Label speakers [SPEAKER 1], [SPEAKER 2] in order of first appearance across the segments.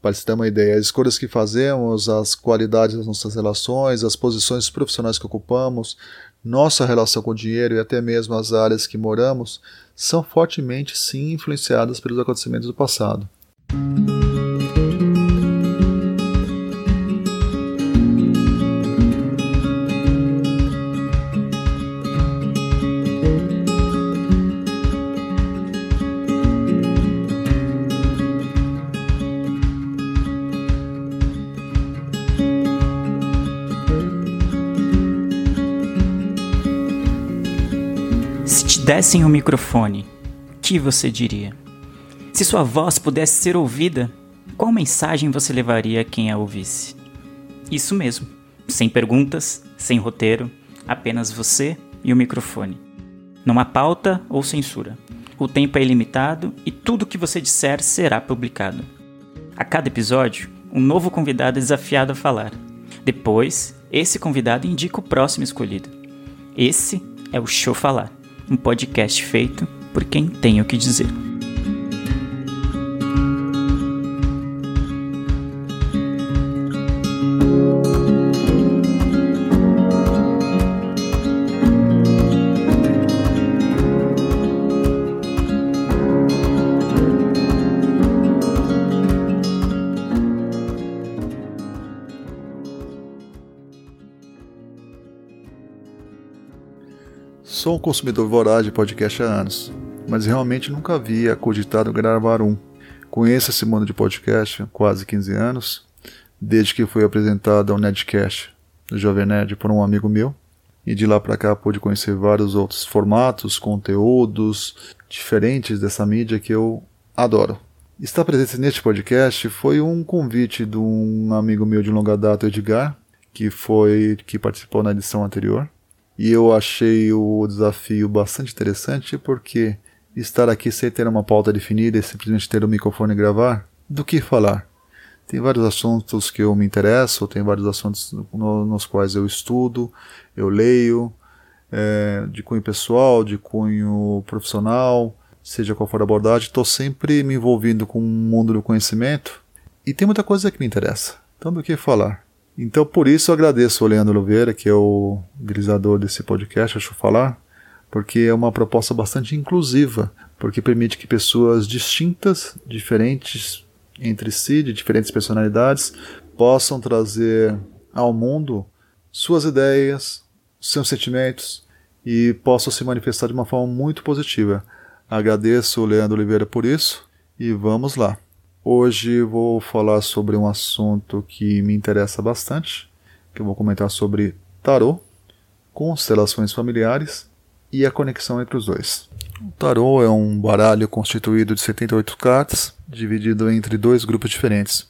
[SPEAKER 1] Para se ter uma ideia, as escolhas que fazemos, as qualidades das nossas relações, as posições profissionais que ocupamos, nossa relação com o dinheiro e até mesmo as áreas que moramos são fortemente sim influenciadas pelos acontecimentos do passado.
[SPEAKER 2] Dessem um microfone, o que você diria? Se sua voz pudesse ser ouvida, qual mensagem você levaria a quem a ouvisse? Isso mesmo, sem perguntas, sem roteiro, apenas você e o microfone. Não há pauta ou censura. O tempo é ilimitado e tudo o que você disser será publicado. A cada episódio, um novo convidado é desafiado a falar. Depois, esse convidado indica o próximo escolhido. Esse é o Show Falar um podcast feito por quem tem o que dizer.
[SPEAKER 1] Consumidor voraz de podcast há anos, mas realmente nunca havia cogitado gravar um. Conheço esse mundo de podcast há quase 15 anos, desde que fui apresentado ao Nedcast do Jovem Nerd por um amigo meu, e de lá para cá pude conhecer vários outros formatos, conteúdos diferentes dessa mídia que eu adoro. Estar presente neste podcast foi um convite de um amigo meu de longa data, Edgar, que foi que participou na edição anterior. E eu achei o desafio bastante interessante porque estar aqui sem ter uma pauta definida e simplesmente ter o um microfone e gravar, do que falar? Tem vários assuntos que eu me interesso, tem vários assuntos no, nos quais eu estudo, eu leio, é, de cunho pessoal, de cunho profissional, seja qual for a abordagem, estou sempre me envolvendo com o mundo do conhecimento e tem muita coisa que me interessa. Então, do que falar? Então, por isso, eu agradeço o Leandro Oliveira, que é o grisador desse podcast, acho falar, porque é uma proposta bastante inclusiva, porque permite que pessoas distintas, diferentes entre si, de diferentes personalidades, possam trazer ao mundo suas ideias, seus sentimentos e possam se manifestar de uma forma muito positiva. Agradeço o Leandro Oliveira por isso e vamos lá. Hoje vou falar sobre um assunto que me interessa bastante, que eu vou comentar sobre tarô, constelações familiares e a conexão entre os dois. O tarô é um baralho constituído de 78 cartas, dividido entre dois grupos diferentes.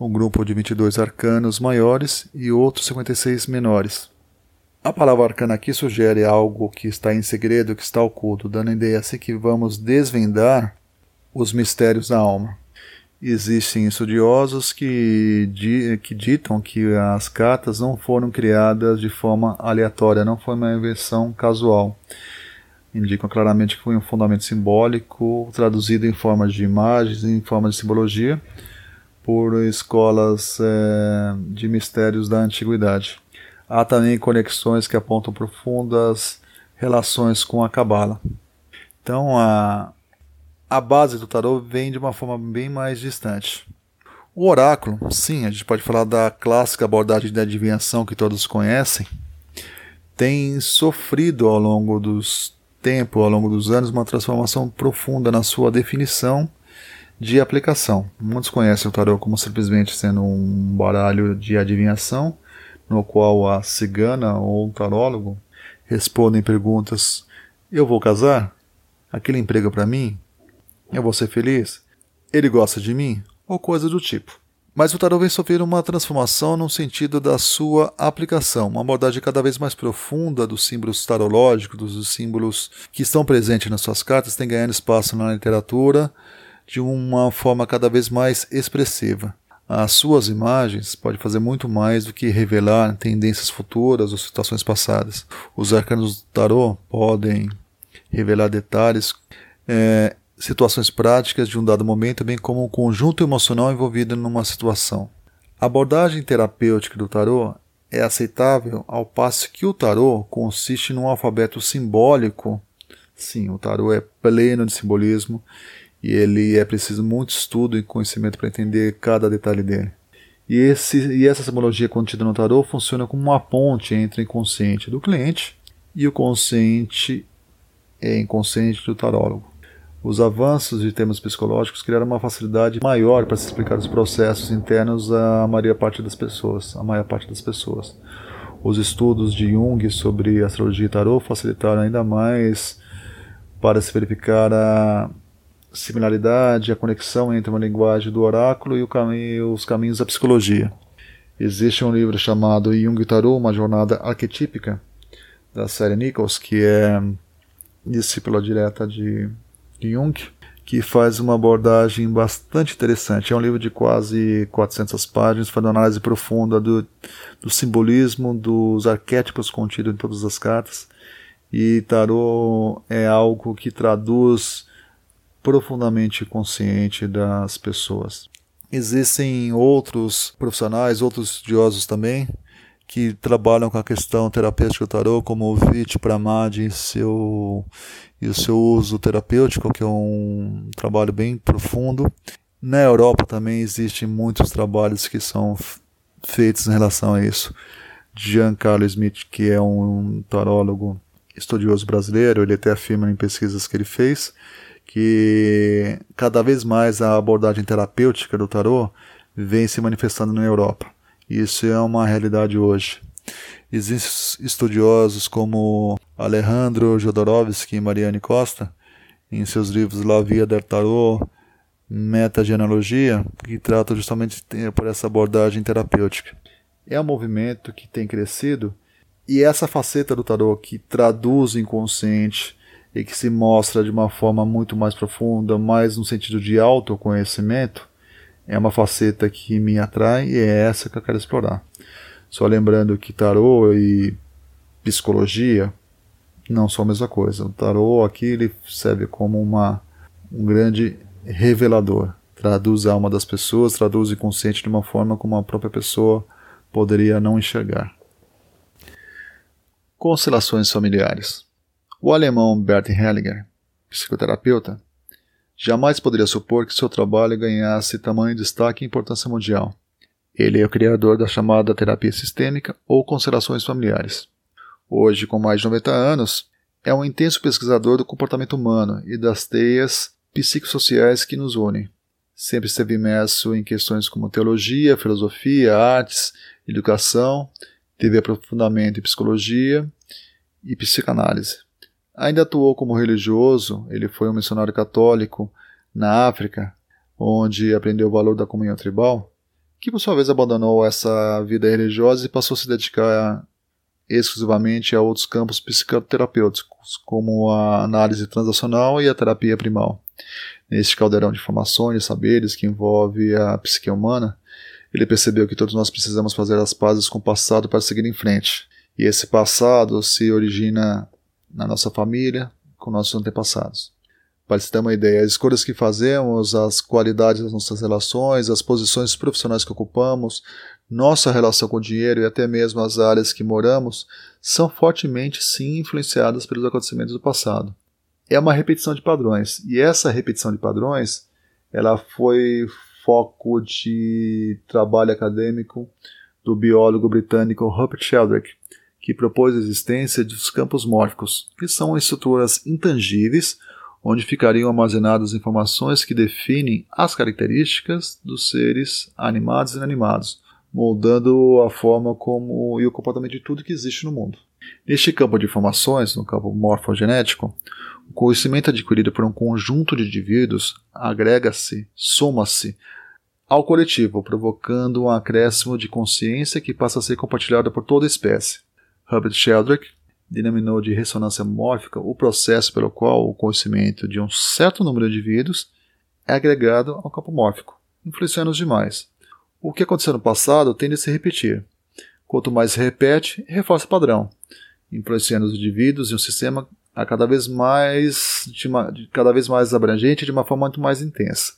[SPEAKER 1] Um grupo de 22 arcanos maiores e outros 56 menores. A palavra arcana aqui sugere algo que está em segredo, que está oculto, dando a ideia assim que vamos desvendar os mistérios da alma. Existem estudiosos que, que ditam que as cartas não foram criadas de forma aleatória, não foi uma invenção casual. Indicam claramente que foi um fundamento simbólico traduzido em forma de imagens, em forma de simbologia, por escolas é, de mistérios da antiguidade. Há também conexões que apontam profundas relações com a Cabala. Então, a, a base do tarô vem de uma forma bem mais distante. O oráculo, sim, a gente pode falar da clássica abordagem de adivinhação que todos conhecem, tem sofrido ao longo dos tempos, ao longo dos anos, uma transformação profunda na sua definição de aplicação. Muitos conhecem o tarô como simplesmente sendo um baralho de adivinhação, no qual a cigana ou o tarólogo respondem perguntas: Eu vou casar? Aquele emprego para mim? Eu vou ser feliz? Ele gosta de mim? Ou coisa do tipo. Mas o tarot vem sofrer uma transformação no sentido da sua aplicação, uma abordagem cada vez mais profunda dos símbolos tarológicos, dos símbolos que estão presentes nas suas cartas, tem ganhando espaço na literatura de uma forma cada vez mais expressiva. As suas imagens podem fazer muito mais do que revelar tendências futuras ou situações passadas. Os arcanos do tarot podem revelar detalhes é, situações práticas de um dado momento, bem como um conjunto emocional envolvido numa situação. A abordagem terapêutica do tarô é aceitável ao passo que o tarô consiste num alfabeto simbólico. Sim, o tarô é pleno de simbolismo e ele é preciso muito estudo e conhecimento para entender cada detalhe dele. E, esse, e essa simbologia contida no tarô funciona como uma ponte entre o inconsciente do cliente e o consciente e inconsciente do tarólogo. Os avanços de termos psicológicos criaram uma facilidade maior para se explicar os processos internos à maior parte das pessoas, a maior parte das pessoas. Os estudos de Jung sobre astrologia e tarô facilitaram ainda mais para se verificar a similaridade, a conexão entre uma linguagem do oráculo e caminho, os caminhos da psicologia. Existe um livro chamado Jung e Tarot, uma jornada arquetípica, da série Nichols, que é discípula direta de Jung, que faz uma abordagem bastante interessante. É um livro de quase 400 páginas, faz uma análise profunda do, do simbolismo, dos arquétipos contidos em todas as cartas. E tarot é algo que traduz profundamente consciente das pessoas. Existem outros profissionais, outros estudiosos também, que trabalham com a questão terapêutica do tarô, como o Vit Pramad e, seu, e o seu uso terapêutico, que é um trabalho bem profundo. Na Europa também existem muitos trabalhos que são feitos em relação a isso. Giancarlo Smith, que é um tarólogo estudioso brasileiro, ele até afirma em pesquisas que ele fez que cada vez mais a abordagem terapêutica do tarô vem se manifestando na Europa. Isso é uma realidade hoje. Existem estudiosos como Alejandro Jodorowsky e Mariane Costa, em seus livros La Via del Tarot, Metagenealogia, que tratam justamente por essa abordagem terapêutica. É um movimento que tem crescido e essa faceta do tarot que traduz o inconsciente e que se mostra de uma forma muito mais profunda, mais no sentido de autoconhecimento, é uma faceta que me atrai e é essa que eu quero explorar. Só lembrando que tarô e psicologia não são a mesma coisa. O tarô aqui ele serve como uma, um grande revelador. Traduz a alma das pessoas, traduz o inconsciente de uma forma como a própria pessoa poderia não enxergar. Constelações familiares. O alemão Bert Hellinger, psicoterapeuta, jamais poderia supor que seu trabalho ganhasse tamanho destaque e importância mundial. Ele é o criador da chamada terapia sistêmica ou constelações familiares. Hoje, com mais de 90 anos, é um intenso pesquisador do comportamento humano e das teias psicossociais que nos unem. Sempre esteve imerso em questões como teologia, filosofia, artes, educação, teve aprofundamento em psicologia e psicanálise. Ainda atuou como religioso, ele foi um missionário católico na África, onde aprendeu o valor da comunhão tribal, que por sua vez abandonou essa vida religiosa e passou a se dedicar exclusivamente a outros campos psicoterapêuticos, como a análise transacional e a terapia primal. Neste caldeirão de informações e saberes que envolve a psique humana, ele percebeu que todos nós precisamos fazer as pazes com o passado para seguir em frente. E esse passado se origina na nossa família, com nossos antepassados. Para se ter uma ideia, as escolhas que fazemos, as qualidades das nossas relações, as posições profissionais que ocupamos, nossa relação com o dinheiro e até mesmo as áreas que moramos são fortemente sim influenciadas pelos acontecimentos do passado. É uma repetição de padrões e essa repetição de padrões ela foi foco de trabalho acadêmico do biólogo britânico Rupert Sheldrake, que propôs a existência dos campos mórficos, que são estruturas intangíveis onde ficariam armazenadas informações que definem as características dos seres animados e inanimados, moldando a forma como e o comportamento de tudo que existe no mundo. Neste campo de informações, no campo morfogenético, o conhecimento adquirido por um conjunto de indivíduos agrega-se, soma-se ao coletivo, provocando um acréscimo de consciência que passa a ser compartilhada por toda a espécie. Herbert Sheldrake denominou de ressonância mórfica o processo pelo qual o conhecimento de um certo número de indivíduos é agregado ao campo mórfico, influenciando os demais. O que aconteceu no passado tende a se repetir. Quanto mais se repete, reforça o padrão, influenciando os indivíduos e um sistema a cada vez mais, uma, cada vez mais abrangente de uma forma muito mais intensa.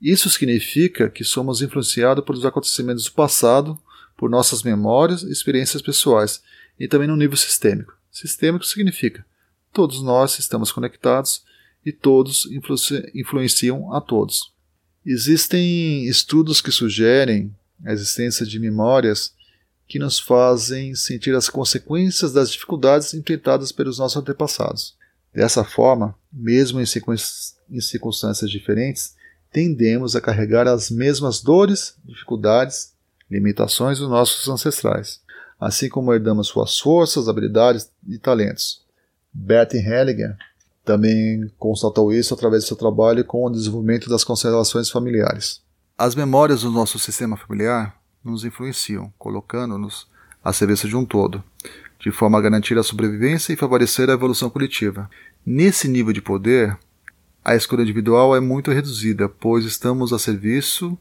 [SPEAKER 1] Isso significa que somos influenciados pelos acontecimentos do passado, por nossas memórias e experiências pessoais, e também no nível sistêmico. Sistêmico significa todos nós estamos conectados e todos influ influenciam a todos. Existem estudos que sugerem a existência de memórias que nos fazem sentir as consequências das dificuldades enfrentadas pelos nossos antepassados. Dessa forma, mesmo em, em circunstâncias diferentes, tendemos a carregar as mesmas dores, dificuldades, limitações dos nossos ancestrais, assim como herdamos suas forças, habilidades e talentos. Bertin Hellinger também constatou isso através do seu trabalho com o desenvolvimento das constelações familiares. As memórias do nosso sistema familiar nos influenciam, colocando-nos a serviço de um todo, de forma a garantir a sobrevivência e favorecer a evolução coletiva. Nesse nível de poder, a escolha individual é muito reduzida, pois estamos a serviço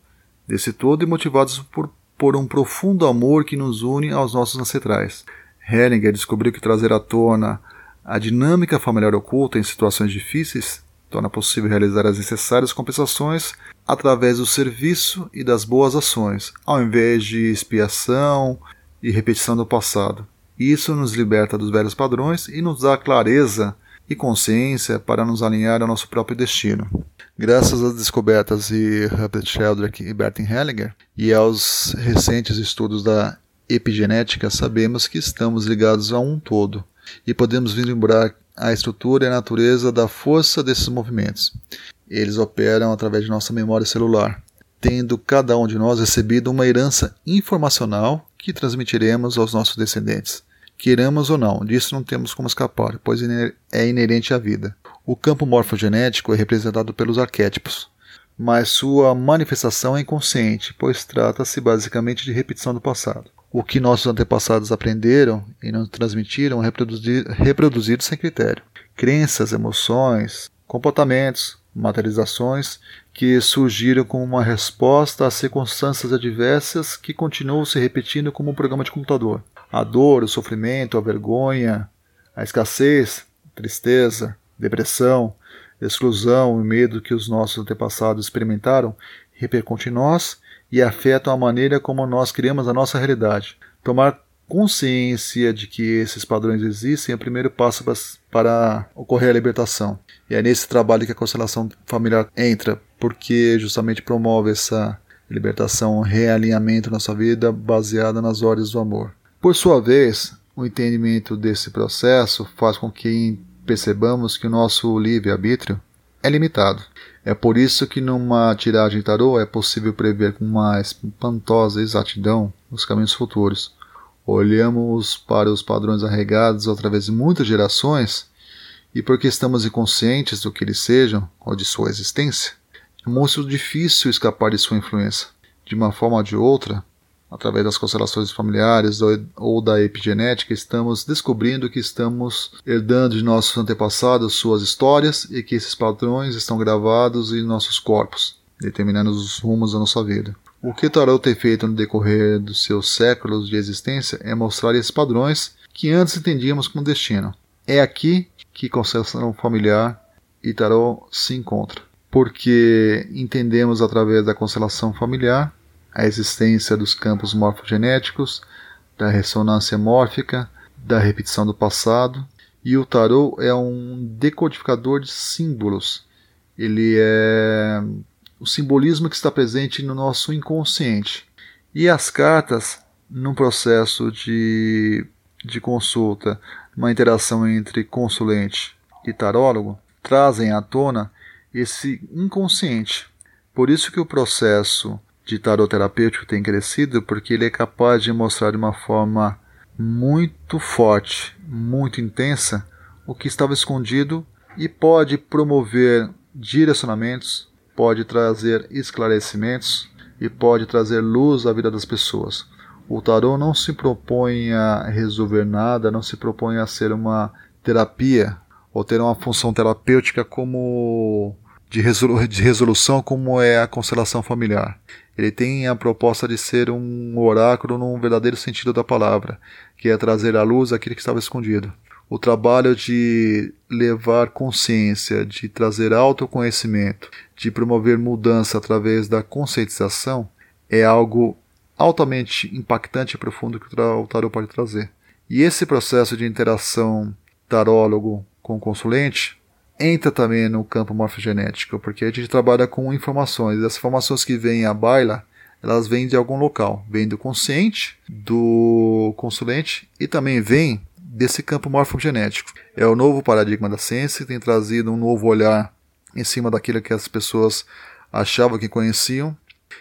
[SPEAKER 1] desse todo e motivados por, por um profundo amor que nos une aos nossos ancestrais. Hellinger descobriu que trazer à tona a dinâmica familiar oculta em situações difíceis torna possível realizar as necessárias compensações através do serviço e das boas ações, ao invés de expiação e repetição do passado. Isso nos liberta dos velhos padrões e nos dá clareza e consciência para nos alinhar ao nosso próprio destino. Graças às descobertas de Herbert Sheldrake e Bertin Hellinger e aos recentes estudos da epigenética, sabemos que estamos ligados a um todo e podemos vislumbrar a estrutura e a natureza da força desses movimentos. Eles operam através de nossa memória celular, tendo cada um de nós recebido uma herança informacional que transmitiremos aos nossos descendentes. Queiramos ou não, disso não temos como escapar, pois é inerente à vida. O campo morfogenético é representado pelos arquétipos, mas sua manifestação é inconsciente, pois trata-se basicamente de repetição do passado o que nossos antepassados aprenderam e nos transmitiram reproduzir, reproduzido sem critério. Crenças, emoções, comportamentos, materializações que surgiram como uma resposta às circunstâncias adversas que continuam se repetindo como um programa de computador. A dor, o sofrimento, a vergonha, a escassez, tristeza, depressão, exclusão e medo que os nossos antepassados experimentaram repercute em nós e afetam a maneira como nós criamos a nossa realidade. Tomar consciência de que esses padrões existem é o primeiro passo para ocorrer a libertação. E é nesse trabalho que a constelação familiar entra, porque justamente promove essa libertação, realinhamento na sua vida baseada nas ordens do amor. Por sua vez, o entendimento desse processo faz com que percebamos que o nosso livre-arbítrio é limitado. É por isso que numa tiragem tarô é possível prever com uma espantosa exatidão os caminhos futuros. Olhamos para os padrões arregados através de muitas gerações e porque estamos inconscientes do que eles sejam ou de sua existência, é muito difícil escapar de sua influência. De uma forma ou de outra, através das constelações familiares ou da epigenética, estamos descobrindo que estamos herdando de nossos antepassados suas histórias e que esses padrões estão gravados em nossos corpos, determinando os rumos da nossa vida. O que Tarot tem feito no decorrer dos seus séculos de existência é mostrar esses padrões que antes entendíamos como destino. É aqui que constelação familiar e Tarot se encontram, porque entendemos através da constelação familiar a existência dos campos morfogenéticos, da ressonância mórfica, da repetição do passado. E o tarô é um decodificador de símbolos. Ele é o simbolismo que está presente no nosso inconsciente. E as cartas, num processo de, de consulta, uma interação entre consulente e tarólogo, trazem à tona esse inconsciente. Por isso que o processo de tarot terapêutico tem crescido porque ele é capaz de mostrar de uma forma muito forte, muito intensa, o que estava escondido e pode promover direcionamentos, pode trazer esclarecimentos e pode trazer luz à vida das pessoas. O tarot não se propõe a resolver nada, não se propõe a ser uma terapia ou ter uma função terapêutica como de, resolução como é a constelação familiar. Ele tem a proposta de ser um oráculo num verdadeiro sentido da palavra, que é trazer à luz aquilo que estava escondido. O trabalho de levar consciência, de trazer autoconhecimento, de promover mudança através da conscientização é algo altamente impactante e profundo que o tarot pode trazer. E esse processo de interação tarólogo com consulente entra também no campo morfogenético, porque a gente trabalha com informações. As informações que vêm à baila, elas vêm de algum local. Vêm do consciente, do consulente e também vêm desse campo morfogenético. É o novo paradigma da ciência tem trazido um novo olhar em cima daquilo que as pessoas achavam que conheciam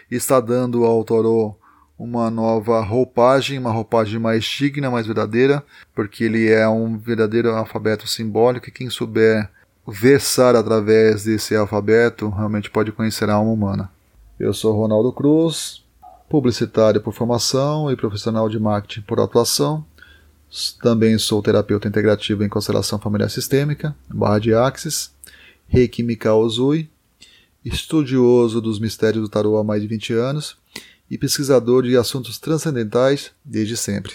[SPEAKER 1] e está dando ao Toró uma nova roupagem, uma roupagem mais digna, mais verdadeira, porque ele é um verdadeiro alfabeto simbólico e quem souber versar através desse alfabeto realmente pode conhecer a alma humana. Eu sou Ronaldo Cruz, publicitário por formação e profissional de marketing por atuação. Também sou terapeuta integrativo em constelação familiar sistêmica, barra de Axis, Reiki Mikao Uzui, estudioso dos mistérios do tarô há mais de 20 anos e pesquisador de assuntos transcendentais desde sempre.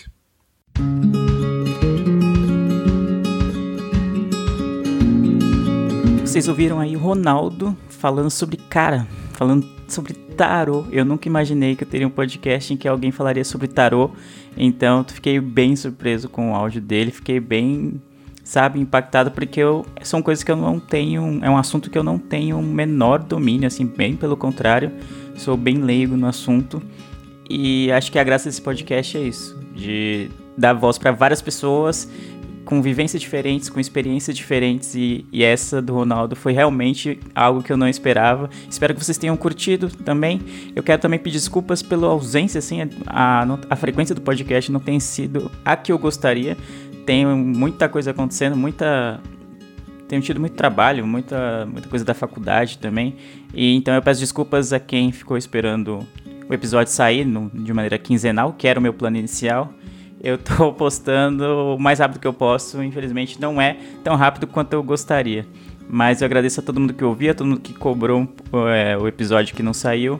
[SPEAKER 2] Vocês ouviram aí o Ronaldo falando sobre cara, falando sobre tarô. Eu nunca imaginei que eu teria um podcast em que alguém falaria sobre tarô. Então, fiquei bem surpreso com o áudio dele, fiquei bem, sabe, impactado porque eu, são coisas que eu não tenho, é um assunto que eu não tenho menor domínio, assim, bem pelo contrário, sou bem leigo no assunto. E acho que a graça desse podcast é isso, de dar voz para várias pessoas com vivências diferentes, com experiências diferentes e, e, essa do Ronaldo foi realmente algo que eu não esperava. Espero que vocês tenham curtido também. Eu quero também pedir desculpas pela ausência, assim, a, a frequência do podcast não tem sido a que eu gostaria. Tem muita coisa acontecendo, muita tenho tido muito trabalho, muita, muita coisa da faculdade também. E então eu peço desculpas a quem ficou esperando o episódio sair no, de maneira quinzenal, que era o meu plano inicial eu tô postando o mais rápido que eu posso. Infelizmente não é tão rápido quanto eu gostaria. Mas eu agradeço a todo mundo que ouviu, a todo mundo que cobrou é, o episódio que não saiu.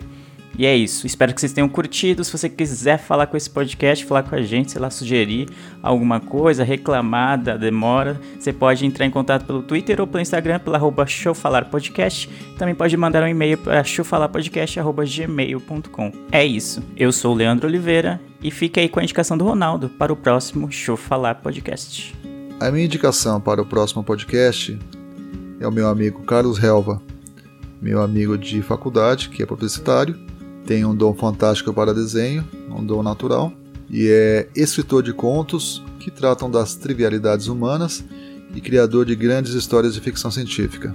[SPEAKER 2] E é isso. Espero que vocês tenham curtido. Se você quiser falar com esse podcast, falar com a gente, sei lá, sugerir alguma coisa, reclamar da demora, você pode entrar em contato pelo Twitter ou pelo Instagram, pela arroba showfalarpodcast. Também pode mandar um e-mail para showfalarpodcast.gmail.com. É isso. Eu sou o Leandro Oliveira e fica aí com a indicação do Ronaldo para o próximo Show Falar Podcast.
[SPEAKER 1] A minha indicação para o próximo podcast é o meu amigo Carlos Helva, meu amigo de faculdade, que é publicitário tem um dom fantástico para desenho, um dom natural, e é escritor de contos que tratam das trivialidades humanas e criador de grandes histórias de ficção científica.